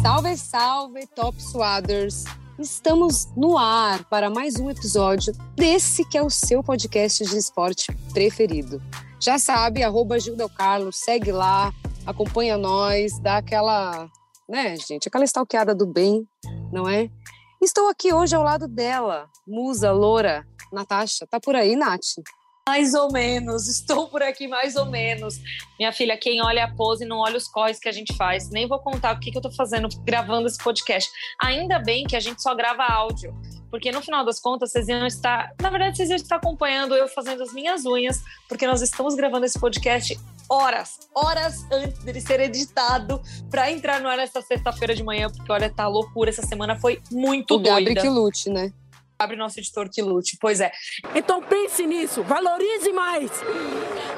Salve, salve, Top Swaders! Estamos no ar para mais um episódio desse que é o seu podcast de esporte preferido. Já sabe, arroba Carlos, segue lá, acompanha nós, dá aquela, né, gente, aquela stalkeada do bem, não é? Estou aqui hoje ao lado dela, musa, loura, Natasha. Tá por aí, Nath? Mais ou menos, estou por aqui mais ou menos. Minha filha, quem olha a pose não olha os corres que a gente faz. Nem vou contar o que, que eu tô fazendo gravando esse podcast. Ainda bem que a gente só grava áudio, porque no final das contas vocês iam estar. Na verdade, vocês iam estar acompanhando eu fazendo as minhas unhas, porque nós estamos gravando esse podcast horas, horas antes dele ser editado para entrar no ar nessa sexta-feira de manhã, porque olha, tá loucura. Essa semana foi muito o doida. Gabriel que lute, né? Abre nosso editor que lute. Pois é. Então pense nisso, valorize mais.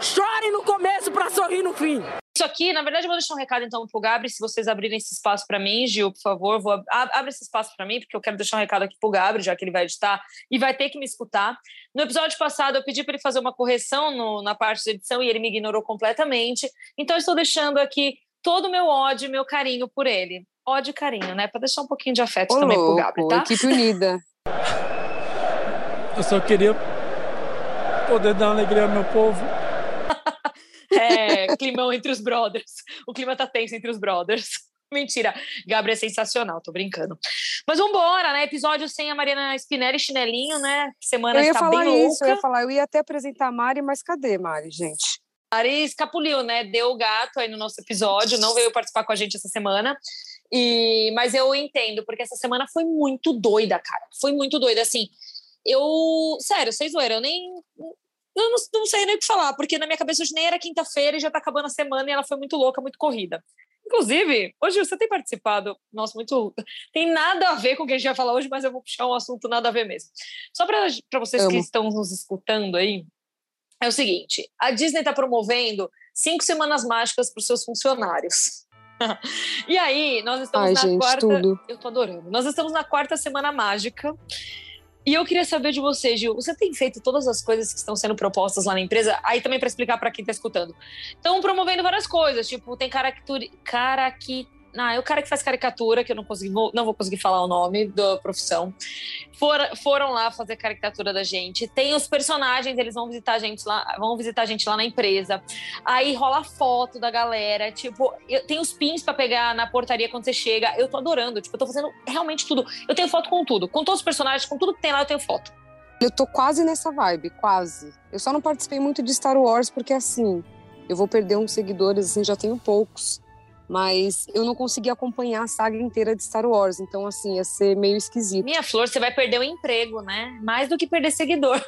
Chore no começo para sorrir no fim. Isso aqui, na verdade, eu vou deixar um recado então pro Gabri, se vocês abrirem esse espaço para mim, Gil, por favor, vou abre esse espaço para mim, porque eu quero deixar um recado aqui pro Gabri, já que ele vai editar e vai ter que me escutar. No episódio passado, eu pedi para ele fazer uma correção no, na parte de edição e ele me ignorou completamente. Então, eu estou deixando aqui todo o meu ódio e meu carinho por ele. Ódio e carinho, né? Para deixar um pouquinho de afeto Ô, também louco, pro Gabri, tá? Equipe unida. Eu só queria poder dar alegria ao meu povo. É, climão entre os brothers. O clima tá tenso entre os brothers. Mentira, Gabriel é sensacional, tô brincando. Mas vambora, né? Episódio sem a Mariana Spinelli chinelinho, né? Semana eu ia está falar bem isso, louca. eu ia falar, eu ia até apresentar a Mari, mas cadê, Mari, gente? Mari escapuliu, né? Deu o gato aí no nosso episódio, não veio participar com a gente essa semana. E, mas eu entendo, porque essa semana foi muito doida, cara. Foi muito doida, assim. Eu, sério, vocês zoeira, eu nem. Eu não, não sei nem o que falar, porque na minha cabeça hoje nem era quinta-feira e já tá acabando a semana e ela foi muito louca, muito corrida. Inclusive, hoje você tem participado, nossa, muito. Tem nada a ver com o que a gente vai falar hoje, mas eu vou puxar um assunto nada a ver mesmo. Só para vocês Amo. que estão nos escutando aí, é o seguinte: a Disney está promovendo cinco semanas mágicas para os seus funcionários. e aí, nós estamos Ai, na gente, quarta. tudo. Eu tô adorando. Nós estamos na quarta semana mágica. E eu queria saber de você, Gil. Você tem feito todas as coisas que estão sendo propostas lá na empresa? Aí também para explicar para quem está escutando. Estão promovendo várias coisas, tipo, tem caricatura. Caraqui... Ah, é o cara que faz caricatura, que eu não, consegui, vou- não vou conseguir falar o nome da profissão. For- foram lá fazer caricatura da gente. Tem os personagens, eles vão visitar a gente lá, vão visitar a gente lá na empresa. Aí rola foto da galera. Tipo, eu, tem os pins pra pegar na portaria quando você chega. Eu tô adorando. Tipo, eu tô fazendo realmente tudo. Eu tenho foto com tudo. Com todos os personagens, com tudo que tem lá, eu tenho foto. Eu tô quase nessa vibe, quase. Eu só não participei muito de Star Wars porque, assim, eu vou perder uns seguidores, assim, já tenho poucos. Mas eu não consegui acompanhar a saga inteira de Star Wars, então, assim, ia ser meio esquisito. Minha flor, você vai perder o emprego, né? Mais do que perder seguidor.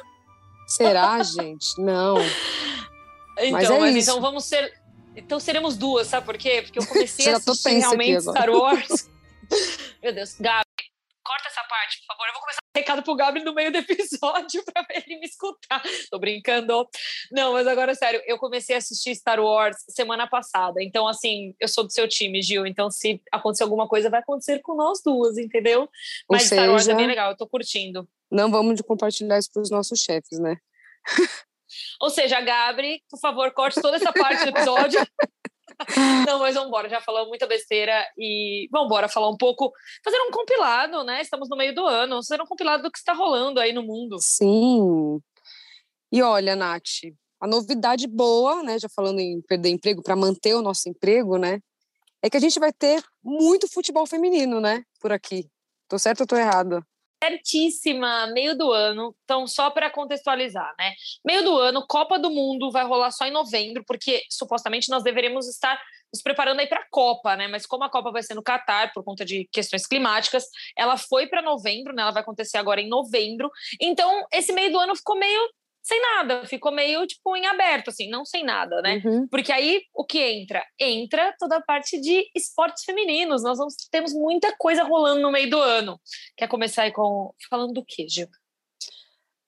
Será, gente? Não. Então, Mas mas, é isso. então vamos ser. Então seremos duas, sabe por quê? Porque eu comecei a assistir realmente. Star Wars. Meu Deus, Gabi, corta essa parte, por favor. Eu vou começar recado pro Gabi no meio do episódio pra ele me escutar. Tô brincando. Não, mas agora, sério, eu comecei a assistir Star Wars semana passada. Então, assim, eu sou do seu time, Gil. Então, se acontecer alguma coisa, vai acontecer com nós duas, entendeu? Mas Star Wars é seja- bem legal, eu tô curtindo. Não vamos compartilhar isso pros nossos chefes, né? Ou seja, Gabri, por favor, corte toda essa parte do episódio. Não, mas vamos embora, já falamos muita besteira e vamos embora falar um pouco, fazer um compilado, né? Estamos no meio do ano, fazer um compilado do que está rolando aí no mundo. Sim. E olha, Nath, a novidade boa, né, já falando em perder emprego para manter o nosso emprego, né, é que a gente vai ter muito futebol feminino, né, por aqui. Tô certo ou tô errada? Certíssima, meio do ano. Então, só para contextualizar, né? Meio do ano, Copa do Mundo vai rolar só em novembro, porque supostamente nós deveríamos estar nos preparando aí para a Copa, né? Mas como a Copa vai ser no Catar por conta de questões climáticas, ela foi para novembro, né? Ela vai acontecer agora em novembro. Então, esse meio do ano ficou meio sem nada, ficou meio tipo em aberto, assim, não sem nada, né? Uhum. Porque aí o que entra? Entra toda a parte de esportes femininos. Nós vamos, temos muita coisa rolando no meio do ano. Quer começar aí com. Falando do quê, Gil?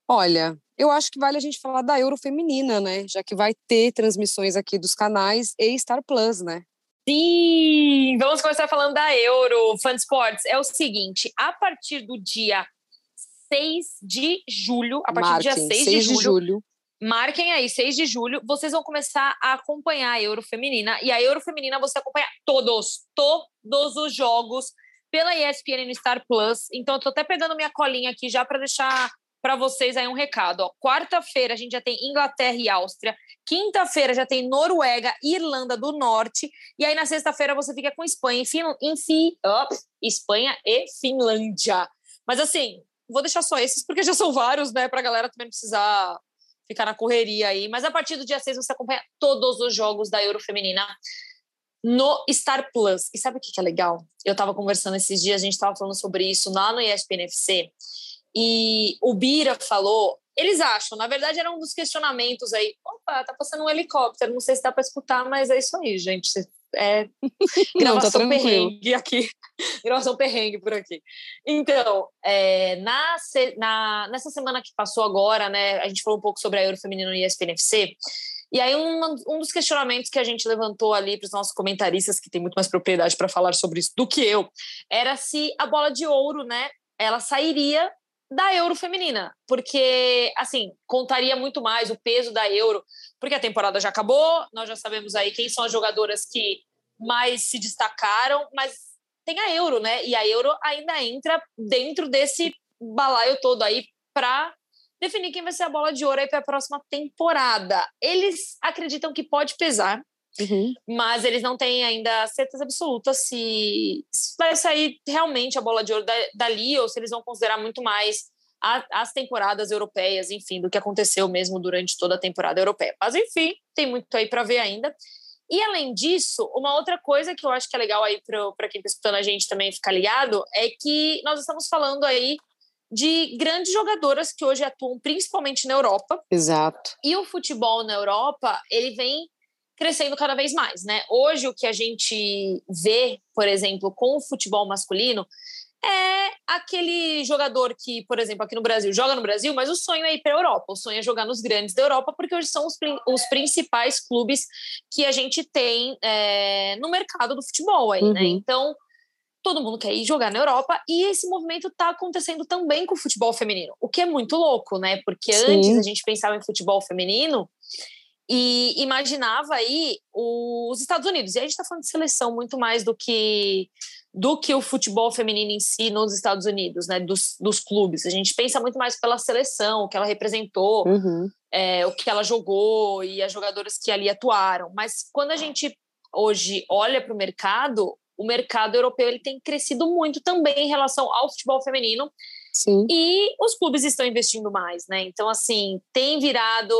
Olha, eu acho que vale a gente falar da Euro feminina, né, já que vai ter transmissões aqui dos canais e Star Plus, né? Sim! Vamos começar falando da Euro Sports. É o seguinte: a partir do dia 6 de julho, a partir Marquem, do dia 6, 6 de de julho, julho. Marquem aí, 6 de julho, vocês vão começar a acompanhar a Euro Feminina. E a Euro Feminina você acompanha todos, todos os jogos pela ESPN no Star Plus. Então, eu tô até pegando minha colinha aqui já para deixar para vocês aí um recado. Quarta-feira a gente já tem Inglaterra e Áustria. Quinta-feira já tem Noruega e Irlanda do Norte. E aí na sexta-feira você fica com Espanha e, fin... Enfim, Espanha e Finlândia. Mas assim, vou deixar só esses porque já são vários, né? Para a galera também precisar ficar na correria aí. Mas a partir do dia 6 você acompanha todos os jogos da Euro Feminina no Star Plus. E sabe o que é legal? Eu estava conversando esses dias, a gente estava falando sobre isso lá no ESPN FC. E o Bira falou, eles acham, na verdade era um dos questionamentos aí, opa, tá passando um helicóptero, não sei se dá para escutar, mas é isso aí, gente. É. Gravação não, tá perrengue aqui, gravação perrengue por aqui. Então, é, na, na, nessa semana que passou agora, né, a gente falou um pouco sobre a Euro Feminino no ESPNFC, e aí um, um dos questionamentos que a gente levantou ali para os nossos comentaristas, que tem muito mais propriedade para falar sobre isso do que eu, era se a bola de ouro, né, ela sairia da Euro feminina, porque assim, contaria muito mais o peso da Euro, porque a temporada já acabou, nós já sabemos aí quem são as jogadoras que mais se destacaram, mas tem a Euro, né? E a Euro ainda entra dentro desse balaio todo aí para definir quem vai ser a bola de ouro aí para a próxima temporada. Eles acreditam que pode pesar, Uhum. Mas eles não têm ainda certeza absoluta se, se, vai sair realmente a bola de ouro da, dali ou se eles vão considerar muito mais as temporadas europeias, enfim, do que aconteceu mesmo durante toda a temporada europeia. Mas, enfim, tem muito aí para ver ainda. E, além disso, uma outra coisa que eu acho que é legal aí para quem está escutando a gente também ficar ligado é que nós estamos falando aí de grandes jogadoras que hoje atuam principalmente na Europa. Exato. E o futebol na Europa, ele vem crescendo cada vez mais, né? Hoje o que a gente vê, por exemplo, com o futebol masculino é aquele jogador que, por exemplo, aqui no Brasil, joga no Brasil, mas o sonho é ir para a Europa, o sonho é jogar nos grandes da Europa, porque hoje são os, os principais clubes que a gente tem é, no mercado do futebol aí, né? uhum. né? Então, todo mundo quer ir jogar na Europa e esse movimento está acontecendo também com o futebol feminino, o que é muito louco, né? Porque Sim. antes a gente pensava em futebol feminino e imaginava aí os Estados Unidos. E a gente está falando de seleção muito mais do que do que o futebol feminino em si nos Estados Unidos, né? Dos, dos clubes. A gente pensa muito mais pela seleção, o que ela representou, uhum. é, o que ela jogou e as jogadoras que ali atuaram. Mas quando a gente hoje olha para o mercado, o mercado europeu ele tem crescido muito também em relação ao futebol feminino Sim. E os clubes estão investindo mais, né? Então, assim, tem virado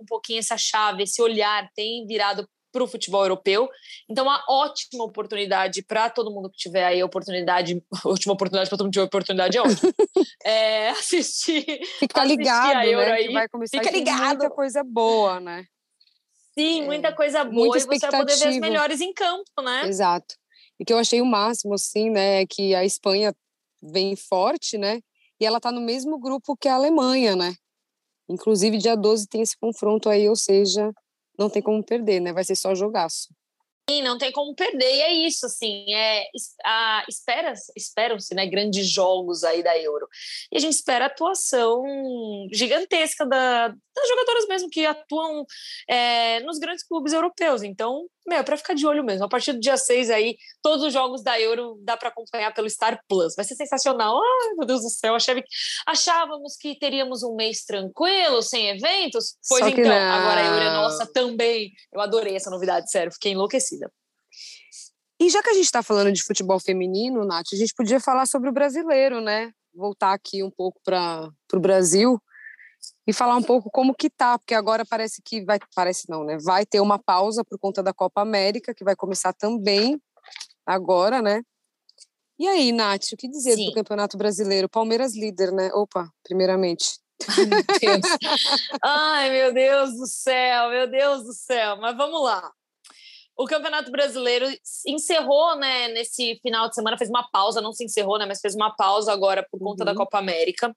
um pouquinho essa chave, esse olhar tem virado para o futebol europeu. Então, uma ótima oportunidade para todo mundo que tiver aí oportunidade, ótima oportunidade para todo mundo que tiver oportunidade é ótimo. é, assistir. Fica assistir ligado, a Euro né? Aí. Que vai começar Fica ligado. muita coisa boa, né? Sim, é, muita coisa boa e você vai poder ver as melhores em campo, né? Exato. E que eu achei o máximo, assim, né, é que a Espanha vem forte, né? e ela está no mesmo grupo que a Alemanha, né? Inclusive, dia 12 tem esse confronto aí, ou seja, não tem como perder, né? Vai ser só jogaço. Sim, não tem como perder, e é isso, assim, é, a, espera, esperam-se, né, grandes jogos aí da Euro, e a gente espera a atuação gigantesca da, das jogadoras mesmo que atuam é, nos grandes clubes europeus, então meu, é para ficar de olho mesmo. A partir do dia 6 aí, todos os jogos da Euro dá para acompanhar pelo Star Plus. Vai ser sensacional. Ai, meu Deus do céu, achava achávamos que teríamos um mês tranquilo, sem eventos. Pois então, não. agora a Euro é nossa também. Eu adorei essa novidade, sério, fiquei enlouquecida. E já que a gente está falando de futebol feminino, Nath, a gente podia falar sobre o brasileiro, né? Voltar aqui um pouco para o Brasil e falar um pouco como que tá, porque agora parece que vai, parece não, né? Vai ter uma pausa por conta da Copa América, que vai começar também agora, né? E aí, Nath, o que dizer Sim. do Campeonato Brasileiro? Palmeiras líder, né? Opa, primeiramente. Ai meu, Ai, meu Deus do céu, meu Deus do céu. Mas vamos lá. O Campeonato Brasileiro encerrou, né, nesse final de semana, fez uma pausa, não se encerrou, né, mas fez uma pausa agora por conta uhum. da Copa América.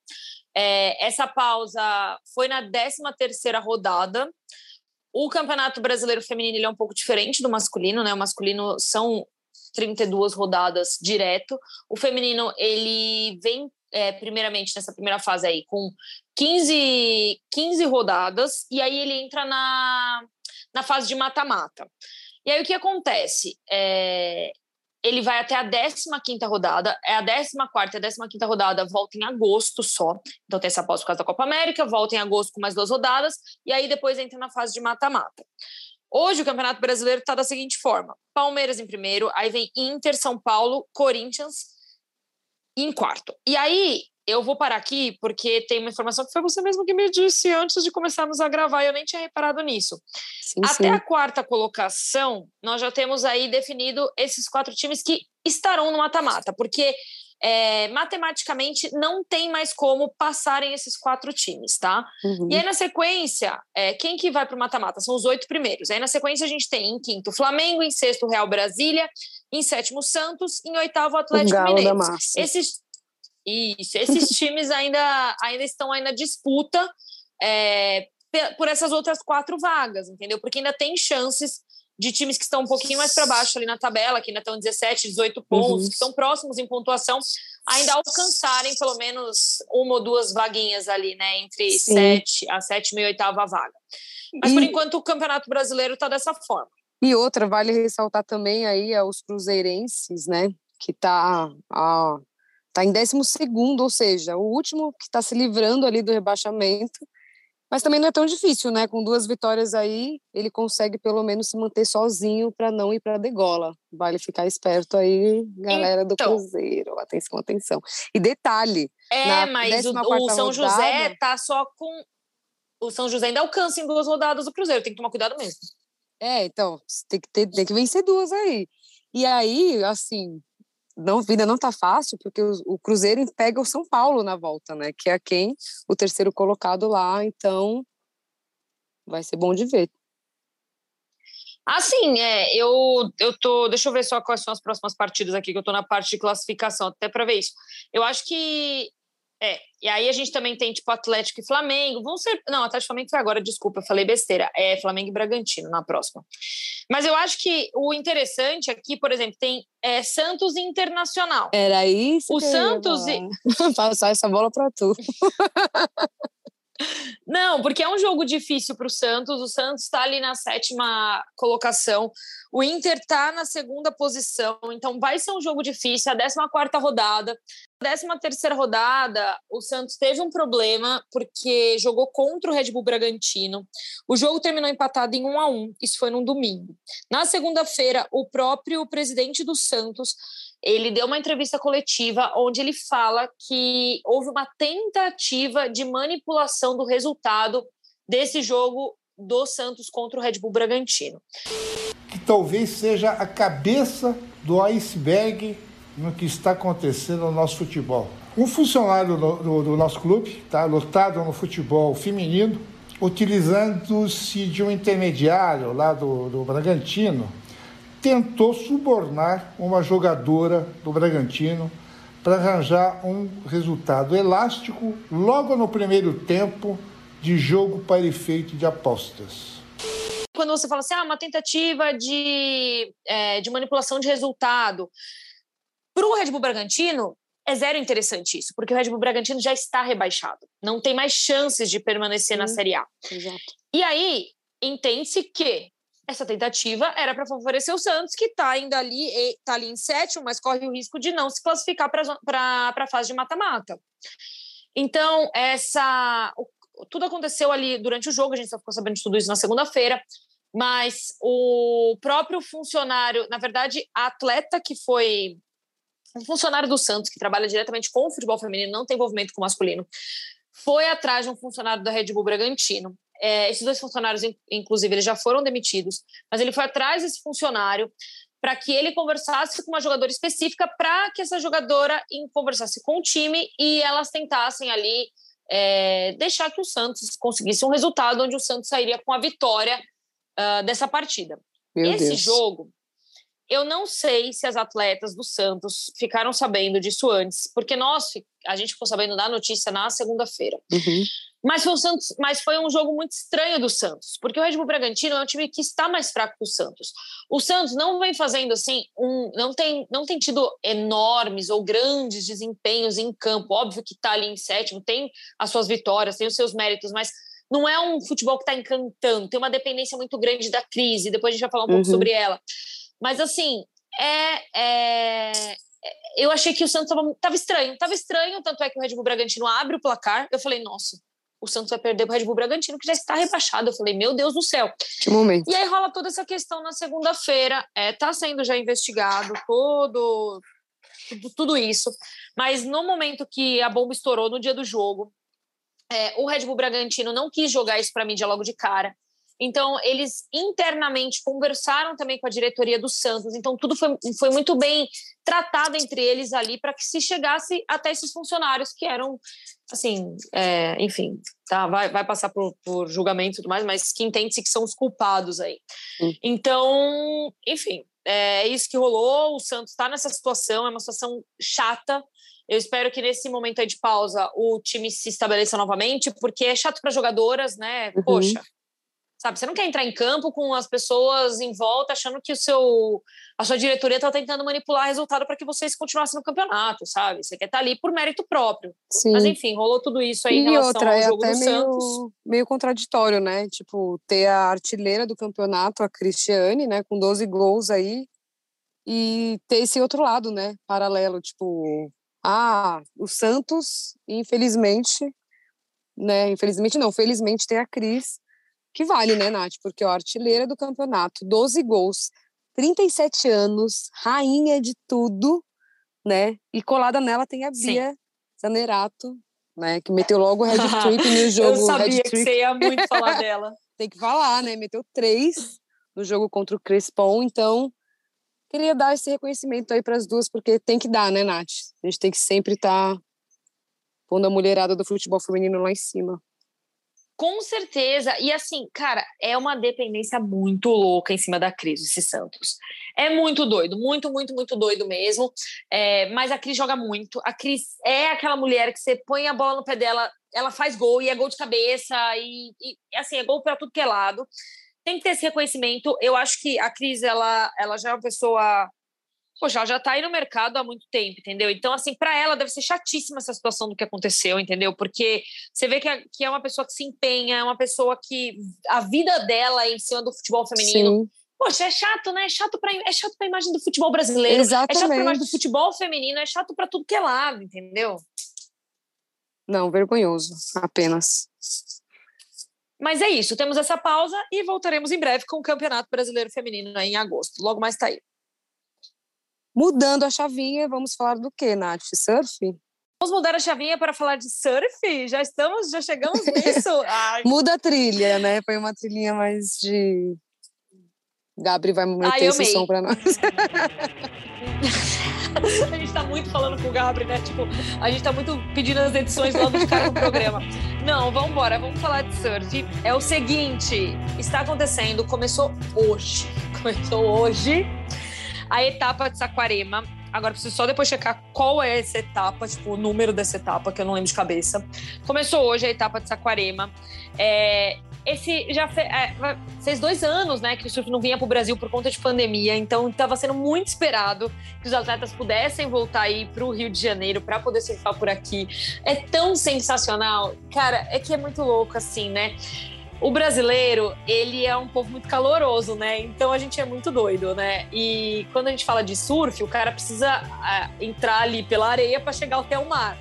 É, essa pausa foi na 13 terceira rodada. O Campeonato Brasileiro Feminino é um pouco diferente do masculino, né? O masculino são 32 rodadas direto. O feminino, ele vem é, primeiramente nessa primeira fase aí com 15, 15 rodadas e aí ele entra na, na fase de mata-mata. E aí o que acontece? É, ele vai até a 15 rodada, é a 14 e a 15 rodada volta em agosto só, então tem essa pausa por causa da Copa América, volta em agosto com mais duas rodadas, e aí depois entra na fase de mata-mata. Hoje o Campeonato Brasileiro está da seguinte forma: Palmeiras em primeiro, aí vem Inter, São Paulo, Corinthians em quarto. E aí eu vou parar aqui porque tem uma informação que foi você mesmo que me disse antes de começarmos a gravar e eu nem tinha reparado nisso. Sim, Até sim. a quarta colocação, nós já temos aí definido esses quatro times que estarão no mata-mata, porque é, matematicamente não tem mais como passarem esses quatro times, tá? Uhum. E aí, na sequência, é, quem que vai para o mata-mata? São os oito primeiros. Aí, na sequência, a gente tem em quinto Flamengo, em sexto Real Brasília, em sétimo Santos, em oitavo Atlético Mineiro. Esses, isso, esses times ainda, ainda estão aí na disputa é, por essas outras quatro vagas, entendeu? Porque ainda tem chances de times que estão um pouquinho mais para baixo ali na tabela, que ainda estão 17, 18 pontos, uhum. que estão próximos em pontuação, ainda alcançarem pelo menos uma ou duas vaguinhas ali, né? Entre Sim. sete, a sétima e oitava vaga. Mas e... por enquanto o Campeonato Brasileiro está dessa forma. E outra, vale ressaltar também aí aos cruzeirenses, né? Que está tá em 12 segundo, ou seja, o último que está se livrando ali do rebaixamento mas também não é tão difícil, né? Com duas vitórias aí, ele consegue pelo menos se manter sozinho para não ir para a degola. Vale ficar esperto aí, galera do então, Cruzeiro. Atenção, atenção. E detalhe. É, mas o, o, São rodada, José tá só com. O São José ainda alcança em duas rodadas o Cruzeiro, tem que tomar cuidado mesmo. É, então, tem que, ter, tem que vencer duas aí. E aí, assim, não, vida não tá fácil, porque o, o, Cruzeiro pega o São Paulo na volta, né? Que é quem o terceiro colocado lá, então vai ser bom de ver. Assim, é, eu, eu tô. Deixa eu ver só quais são as próximas partidas aqui, que eu tô na parte de classificação, até para ver isso. Eu acho que é, e aí a gente também tem, tipo, Atlético e Flamengo. Vão ser. Não, Atlético e Flamengo foi agora, desculpa, eu falei besteira. É Flamengo e Bragantino na próxima. Mas eu acho que o interessante aqui, por exemplo, tem é, Santos Internacional. Era isso. O Santos. E... Passar essa bola para tu. Não, porque é um jogo difícil para o Santos. O Santos está ali na sétima colocação. O Inter está na segunda posição. Então vai ser um jogo difícil. A 14 quarta rodada. A 13 terceira rodada, o Santos teve um problema porque jogou contra o Red Bull Bragantino. O jogo terminou empatado em 1 a 1 Isso foi num domingo. Na segunda-feira, o próprio presidente do Santos ele deu uma entrevista coletiva onde ele fala que houve uma tentativa de manipulação do resultado desse jogo do Santos contra o Red Bull Bragantino. Talvez seja a cabeça do iceberg no que está acontecendo no nosso futebol. Um funcionário do, do, do nosso clube, tá, lotado no futebol feminino, utilizando-se de um intermediário lá do, do Bragantino, tentou subornar uma jogadora do Bragantino para arranjar um resultado elástico logo no primeiro tempo de jogo para efeito de apostas. Quando você fala assim, ah, uma tentativa de, é, de manipulação de resultado, para o Red Bull Bragantino, é zero interessante isso, porque o Red Bull Bragantino já está rebaixado, não tem mais chances de permanecer Sim, na Série A. Exato. E aí, entende-se que essa tentativa era para favorecer o Santos, que está ainda ali, está ali em sétimo, mas corre o risco de não se classificar para a fase de mata-mata. Então, essa tudo aconteceu ali durante o jogo, a gente só ficou sabendo de tudo isso na segunda-feira, mas o próprio funcionário, na verdade, a atleta que foi um funcionário do Santos, que trabalha diretamente com o futebol feminino, não tem envolvimento com o masculino, foi atrás de um funcionário da Red Bull Bragantino. É, esses dois funcionários, inclusive, eles já foram demitidos, mas ele foi atrás desse funcionário para que ele conversasse com uma jogadora específica, para que essa jogadora conversasse com o time e elas tentassem ali é, deixar que o Santos conseguisse um resultado onde o Santos sairia com a vitória uh, dessa partida. Meu Esse Deus. jogo, eu não sei se as atletas do Santos ficaram sabendo disso antes, porque nós, a gente ficou sabendo da notícia na segunda-feira. Uhum. Mas foi, o Santos, mas foi um jogo muito estranho do Santos, porque o Red Bull Bragantino é um time que está mais fraco que o Santos. O Santos não vem fazendo assim, um, não, tem, não tem tido enormes ou grandes desempenhos em campo. Óbvio que está ali em sétimo, tem as suas vitórias, tem os seus méritos, mas não é um futebol que está encantando. Tem uma dependência muito grande da crise. Depois a gente vai falar um uhum. pouco sobre ela. Mas assim, é, é, eu achei que o Santos estava estranho. Tava estranho, tanto é que o Red Bull Bragantino abre o placar. Eu falei, nossa, o Santos vai perder para o Red Bull Bragantino, que já está rebaixado. Eu falei, meu Deus do céu. Que momento. E aí rola toda essa questão na segunda-feira. É, tá sendo já investigado todo, tudo, tudo isso. Mas no momento que a bomba estourou, no dia do jogo, é, o Red Bull Bragantino não quis jogar isso para mídia logo de cara. Então, eles internamente conversaram também com a diretoria do Santos. Então, tudo foi, foi muito bem tratado entre eles ali para que se chegasse até esses funcionários que eram, assim, é, enfim, tá, vai, vai passar por, por julgamento e tudo mais, mas que entende-se que são os culpados aí. Hum. Então, enfim, é isso que rolou. O Santos está nessa situação, é uma situação chata. Eu espero que nesse momento aí de pausa o time se estabeleça novamente, porque é chato para jogadoras, né? Uhum. Poxa, sabe? Você não quer entrar em campo com as pessoas em volta achando que o seu a sua diretoria está tentando manipular resultado para que vocês continuassem no campeonato, sabe? Você quer estar tá ali por mérito próprio. Sim. Mas enfim, rolou tudo isso aí e em relação outra, ao é jogo até do meio, Santos. meio contraditório, né? Tipo, ter a artilheira do campeonato, a Cristiane, né, com 12 gols aí, e ter esse outro lado, né, paralelo, tipo, ah, o Santos, infelizmente, né, infelizmente não, felizmente tem a Cris, que vale, né, Nath? Porque a artilheira do campeonato, 12 gols, 37 anos, rainha de tudo, né? E colada nela tem a Bia Sim. Zanerato, né? Que meteu logo o Red Trick no jogo. Eu sabia que você ia muito falar dela. tem que falar, né? Meteu três no jogo contra o Crespon, então queria dar esse reconhecimento aí para as duas, porque tem que dar, né, Nath? A gente tem que sempre estar tá pondo a mulherada do futebol feminino lá em cima. Com certeza. E assim, cara, é uma dependência muito louca em cima da Cris, esse Santos. É muito doido, muito, muito, muito doido mesmo. É, mas a Cris joga muito. A Cris é aquela mulher que você põe a bola no pé dela, ela faz gol e é gol de cabeça, e, e assim, é gol para tudo que é lado. Tem que ter esse reconhecimento. Eu acho que a Cris, ela, ela já é uma pessoa poxa, ela já está aí no mercado há muito tempo, entendeu? Então, assim, para ela deve ser chatíssima essa situação do que aconteceu, entendeu? Porque você vê que é, que é uma pessoa que se empenha, é uma pessoa que a vida dela é em cima do futebol feminino. Sim. Poxa, é chato, né? É chato para é chato para a imagem do futebol brasileiro, Exatamente. é chato para a imagem do futebol feminino, é chato para tudo que é lado, entendeu? Não, vergonhoso, apenas. Mas é isso, temos essa pausa e voltaremos em breve com o Campeonato Brasileiro Feminino em agosto. Logo mais tá aí. Mudando a chavinha, vamos falar do que, Nath? Surf? Vamos mudar a chavinha para falar de surf? Já estamos, já chegamos nisso. Muda a trilha, né? Põe uma trilhinha mais de. Gabri vai meter Ai, esse som para nós. a gente tá muito falando com o Gabri, né? Tipo, a gente tá muito pedindo as edições logo de cara no programa. Não, vamos embora, vamos falar de surf. É o seguinte, está acontecendo, começou hoje. Começou hoje a etapa de Saquarema. Agora preciso só depois checar qual é essa etapa, tipo, o número dessa etapa, que eu não lembro de cabeça. Começou hoje a etapa de Saquarema. É, esse já fe, é, fez dois anos, né, que o surf não vinha para o Brasil por conta de pandemia, então estava sendo muito esperado que os atletas pudessem voltar aí para o Rio de Janeiro para poder surfar por aqui. É tão sensacional, cara, é que é muito louco assim, né? o brasileiro, ele é um povo muito caloroso, né? Então a gente é muito doido, né? E quando a gente fala de surf, o cara precisa uh, entrar ali pela areia para chegar até o mar.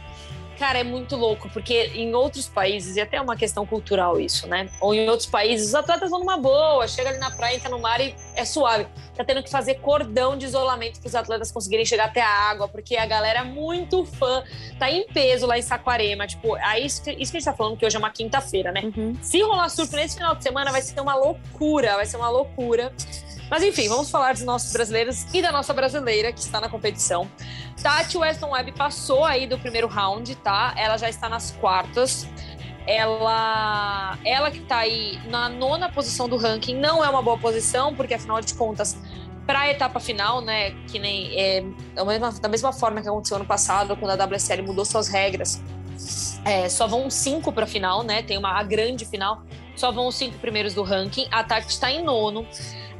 Cara, é muito louco, porque em outros países, e até é uma questão cultural isso, né? Ou em outros países, os atletas vão numa boa, chega ali na praia, entra no mar e é suave. Tá tendo que fazer cordão de isolamento para os atletas conseguirem chegar até a água, porque a galera é muito fã, tá em peso lá em Saquarema. Tipo, é isso que, isso que a gente tá falando, que hoje é uma quinta-feira, né? Uhum. Se rolar surf nesse final de semana, vai ser uma loucura, vai ser uma loucura. Mas enfim, vamos falar dos nossos brasileiros e da nossa brasileira que está na competição. Tati Weston Webb passou aí do primeiro round, tá? Ela já está nas quartas. Ela, ela que está aí na nona posição do ranking, não é uma boa posição, porque afinal de contas, para a etapa final, né, que nem é, da, mesma, da mesma forma que aconteceu ano passado, quando a WSL mudou suas regras, é, só vão cinco para a final, né? Tem uma a grande final, só vão os cinco primeiros do ranking. A Tati está em nono.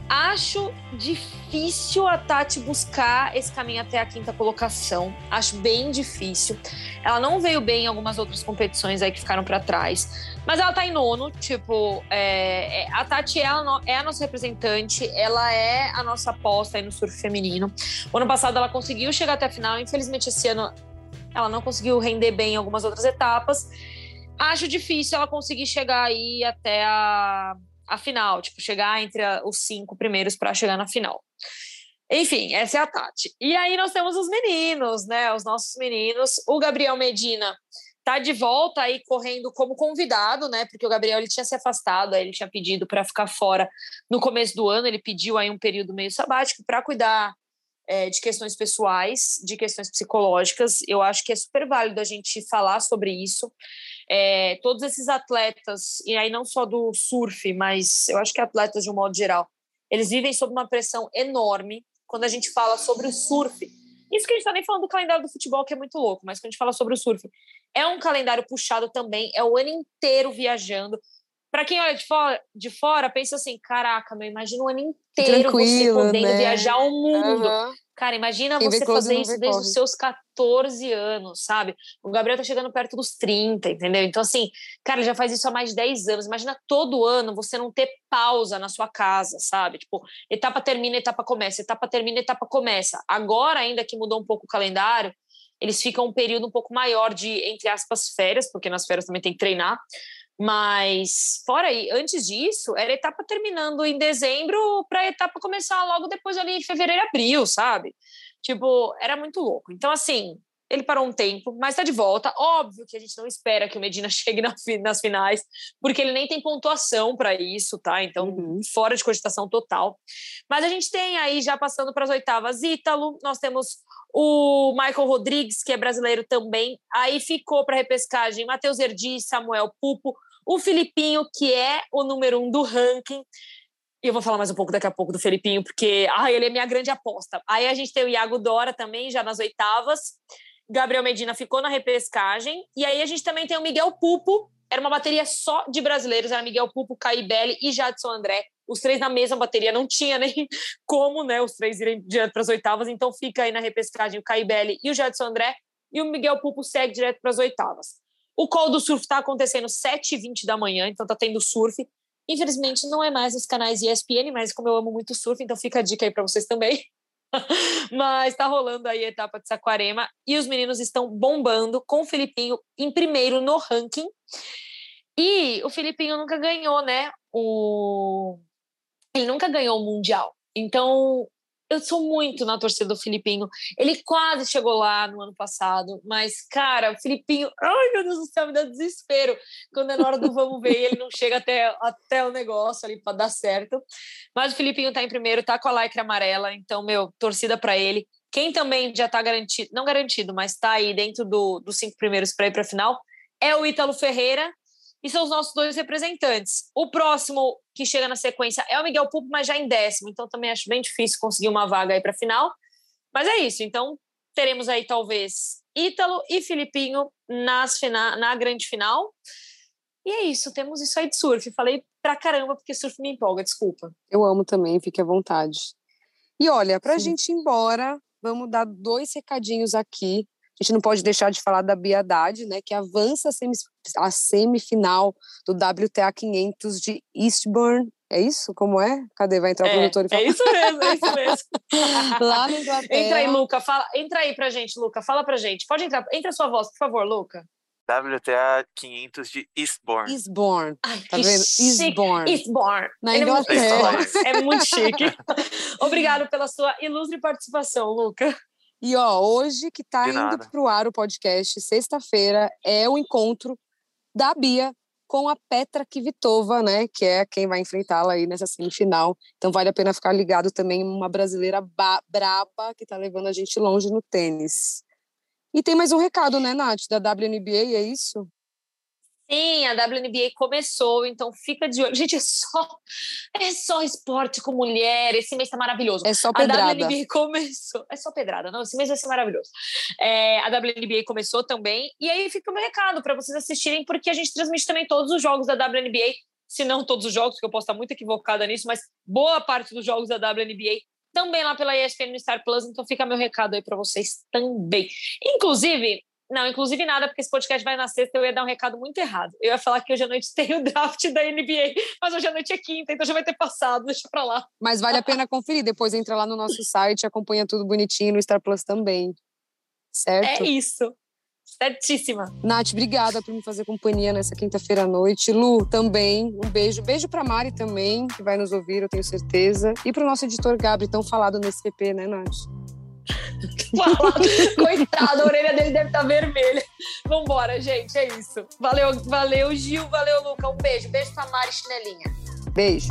Acho difícil a Tati buscar esse caminho até a quinta colocação. Acho bem difícil. Ela não veio bem em algumas outras competições aí que ficaram para trás. Mas ela tá em nono. Tipo, é, é, a Tati é a, é a, nossa representante. Ela é a nossa aposta aí no surf feminino. O ano passado ela conseguiu chegar até a final. Infelizmente, esse ano ela não conseguiu render bem em algumas outras etapas. Acho difícil ela conseguir chegar aí até a a final, tipo, chegar entre a, os cinco primeiros para chegar na final. Enfim, essa é a Tati. E aí nós temos os meninos, né? Os nossos meninos. O Gabriel Medina tá de volta aí correndo como convidado, né? Porque o Gabriel ele tinha se afastado, ele tinha pedido para ficar fora no começo do ano, ele pediu aí um período meio sabático para cuidar é, de questões pessoais, de questões psicológicas. Eu acho que é super válido a gente falar sobre isso. É, todos esses atletas, e aí não só do surf, mas eu acho que atletas de um modo geral, eles vivem sob uma pressão enorme quando a gente fala sobre o surf. Isso que a gente está nem falando do calendário do futebol, que é muito louco, mas quando a gente fala sobre o surf, é um calendário puxado também, é o ano inteiro viajando. Para quem olha de fora, de fora, pensa assim: caraca, meu, imagina o ano inteiro Tranquilo, você podendo né? viajar o mundo. Uhum. Cara, imagina Quem você fazer isso desde corre. os seus 14 anos, sabe? O Gabriel tá chegando perto dos 30, entendeu? Então, assim, cara, ele já faz isso há mais de 10 anos. Imagina todo ano você não ter pausa na sua casa, sabe? Tipo, etapa termina, etapa começa, etapa termina, etapa começa. Agora, ainda que mudou um pouco o calendário, eles ficam um período um pouco maior de, entre aspas, férias, porque nas férias também tem que treinar. Mas, fora aí, antes disso, era etapa terminando em dezembro para a etapa começar logo depois ali em fevereiro, abril, sabe? Tipo, era muito louco. Então, assim, ele parou um tempo, mas está de volta. Óbvio que a gente não espera que o Medina chegue nas finais, porque ele nem tem pontuação para isso, tá? Então, uhum. fora de cogitação total. Mas a gente tem aí, já passando para as oitavas, Ítalo, nós temos o Michael Rodrigues, que é brasileiro também. Aí ficou para repescagem Matheus Erdi, Samuel Pupo, o Filipinho, que é o número um do ranking. E eu vou falar mais um pouco daqui a pouco do Felipinho, porque ah, ele é minha grande aposta. Aí a gente tem o Iago Dora também, já nas oitavas. Gabriel Medina ficou na repescagem. E aí a gente também tem o Miguel Pupo. Era uma bateria só de brasileiros, era Miguel Pupo, Caibelli e Jadson André. Os três na mesma bateria, não tinha nem como, né? Os três irem direto para as oitavas. Então fica aí na repescagem o Caibelli e o Jadson André. E o Miguel Pupo segue direto para as oitavas. O call do surf está acontecendo 7h20 da manhã, então tá tendo surf. Infelizmente, não é mais nos canais ESPN, mas como eu amo muito surf, então fica a dica aí para vocês também. mas tá rolando aí a etapa de Saquarema e os meninos estão bombando com o Filipinho em primeiro no ranking. E o Filipinho nunca ganhou, né? O... Ele nunca ganhou o Mundial. Então, eu sou muito na torcida do Filipinho. Ele quase chegou lá no ano passado, mas, cara, o Filipinho, ai meu Deus do céu, me dá desespero. Quando é na hora do vamos ver, ele não chega até, até o negócio ali para dar certo. Mas o Filipinho tá em primeiro, tá com a lycra amarela, então, meu, torcida para ele. Quem também já tá garantido, não garantido, mas tá aí dentro do, dos cinco primeiros para ir para final, é o Ítalo Ferreira, e são os nossos dois representantes. O próximo que chega na sequência é o Miguel Pupo, mas já em décimo, então também acho bem difícil conseguir uma vaga aí para a final. Mas é isso, então teremos aí talvez Ítalo e Filipinho nas fina na grande final. E é isso, temos isso aí de surf. Falei pra caramba porque surf me empolga, desculpa. Eu amo também, fique à vontade. E olha, pra Sim. gente ir embora, vamos dar dois recadinhos aqui a gente não pode deixar de falar da Bia Haddad, né, que avança a semifinal do WTA 500 de Eastbourne. É isso? Como é? Cadê? Vai entrar o é, produtor e falar. É isso mesmo, é isso mesmo. Lá no Inglaterra. Entra aí, Luca. Fala, entra aí pra gente, Luca. Fala pra gente. Pode entrar. Entra a sua voz, por favor, Luca. WTA 500 de Eastbourne. Eastbourne. Ai, tá vendo? Eastbourne. Eastbourne. Na Ele Inglaterra. É muito, é muito chique. Obrigado pela sua ilustre participação, Luca. E ó, hoje que está indo para o ar o podcast, sexta-feira, é o encontro da Bia com a Petra Kvitova, né, que é quem vai enfrentá-la aí nessa semifinal. Então vale a pena ficar ligado também uma brasileira braba que está levando a gente longe no tênis. E tem mais um recado, né, Nath, da WNBA, é isso? Sim, a WNBA começou, então fica de olho. Gente, é só, é só esporte com mulher. Esse mês tá maravilhoso. É só pedrada. A WNBA começou. É só pedrada, não. Esse mês vai ser maravilhoso. É, a WNBA começou também. E aí fica o meu recado para vocês assistirem, porque a gente transmite também todos os jogos da WNBA se não todos os jogos, porque eu posso estar muito equivocada nisso, mas boa parte dos jogos da WNBA também lá pela ESPN no Star Plus, então fica meu recado aí para vocês também. Inclusive, não, inclusive nada, porque esse podcast vai na sexta, eu ia dar um recado muito errado. Eu ia falar que hoje à noite tem o draft da NBA, mas hoje à noite é quinta, então já vai ter passado, deixa pra lá. Mas vale a pena conferir, depois entra lá no nosso site, acompanha tudo bonitinho no Star Plus também. Certo? É isso. Certíssima. Nath, obrigada por me fazer companhia nessa quinta-feira à noite. Lu, também. Um beijo. Beijo pra Mari também, que vai nos ouvir, eu tenho certeza. E pro nosso editor Gabri, tão falado nesse PP, né, Nath? Coitado, a orelha dele deve estar tá vermelha. Vambora, gente, é isso. Valeu, valeu, Gil, valeu, Luca. Um beijo. Beijo pra Mari Chinelinha. Beijo.